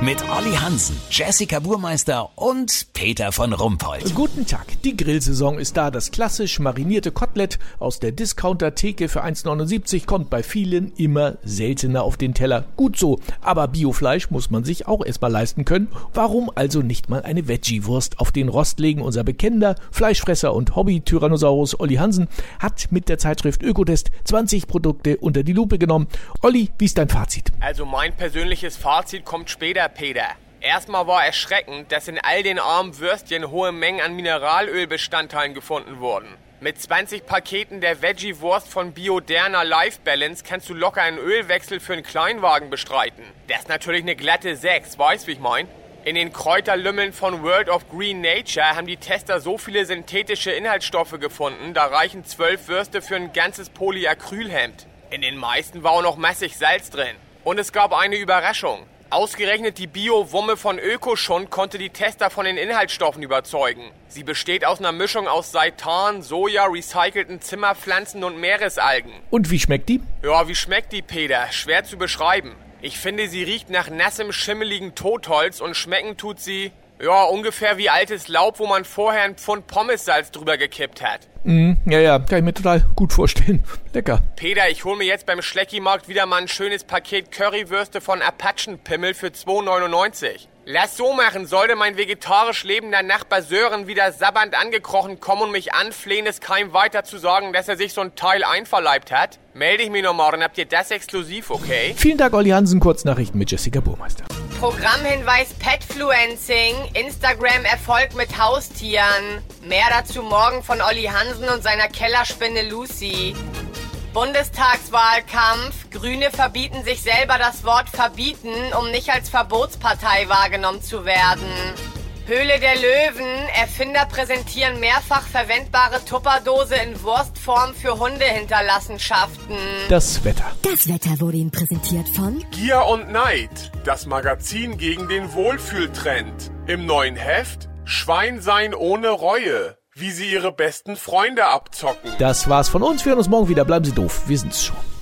Mit Olli Hansen, Jessica Burmeister und Peter von Rumpold. Guten Tag. Die Grillsaison ist da. Das klassisch marinierte Kotelett aus der Discounter-Theke für 1,79 kommt bei vielen immer seltener auf den Teller. Gut so. Aber Biofleisch muss man sich auch erstmal leisten können. Warum also nicht mal eine Veggie-Wurst auf den Rost legen? Unser bekennender Fleischfresser und Hobby-Tyrannosaurus Olli Hansen hat mit der Zeitschrift Ökotest 20 Produkte unter die Lupe genommen. Olli, wie ist dein Fazit? Also mein persönliches Fazit kommt später, Peter. Erstmal war erschreckend, dass in all den armen Würstchen hohe Mengen an Mineralölbestandteilen gefunden wurden. Mit 20 Paketen der Veggie-Wurst von Bioderna Life Balance kannst du locker einen Ölwechsel für einen Kleinwagen bestreiten. Das ist natürlich eine glatte 6, weißt wie ich mein? In den Kräuterlümmeln von World of Green Nature haben die Tester so viele synthetische Inhaltsstoffe gefunden, da reichen 12 Würste für ein ganzes Polyacrylhemd. In den meisten war auch noch massig Salz drin. Und es gab eine Überraschung. Ausgerechnet die Bio-Wumme von Ökoschund konnte die Tester von den Inhaltsstoffen überzeugen. Sie besteht aus einer Mischung aus Seitan, Soja, recycelten Zimmerpflanzen und Meeresalgen. Und wie schmeckt die? Ja, wie schmeckt die, Peter? Schwer zu beschreiben. Ich finde, sie riecht nach nassem, schimmeligen Totholz und schmecken tut sie, ja, ungefähr wie altes Laub, wo man vorher ein Pfund Pommessalz drüber gekippt hat. Mm, ja, ja, kann ich mir total gut vorstellen. Lecker. Peter, ich hol mir jetzt beim Schleckimarkt wieder mal ein schönes Paket Currywürste von Apachenpimmel für 2,99. Lass so machen, sollte mein vegetarisch lebender Nachbar Sören wieder sabbernd angekrochen kommen und mich anflehen, es keinem weiter zu sagen, dass er sich so ein Teil einverleibt hat, melde ich mich noch morgen, habt ihr das exklusiv, okay? Vielen Dank, Olli Hansen. Kurznachrichten mit Jessica Burmeister. Programmhinweis Petfluencing, Instagram Erfolg mit Haustieren. Mehr dazu morgen von Olli Hansen und seiner Kellerspinne Lucy. Bundestagswahlkampf. Grüne verbieten sich selber das Wort verbieten, um nicht als Verbotspartei wahrgenommen zu werden. Höhle der Löwen. Erfinder präsentieren mehrfach verwendbare Tupperdose in Wurstform für Hundehinterlassenschaften. Das Wetter. Das Wetter wurde Ihnen präsentiert von Gier und Neid, das Magazin gegen den Wohlfühltrend. Im neuen Heft Schwein sein ohne Reue, wie sie ihre besten Freunde abzocken. Das war's von uns. Wir hören uns morgen wieder. Bleiben Sie doof. Wir sind's schon.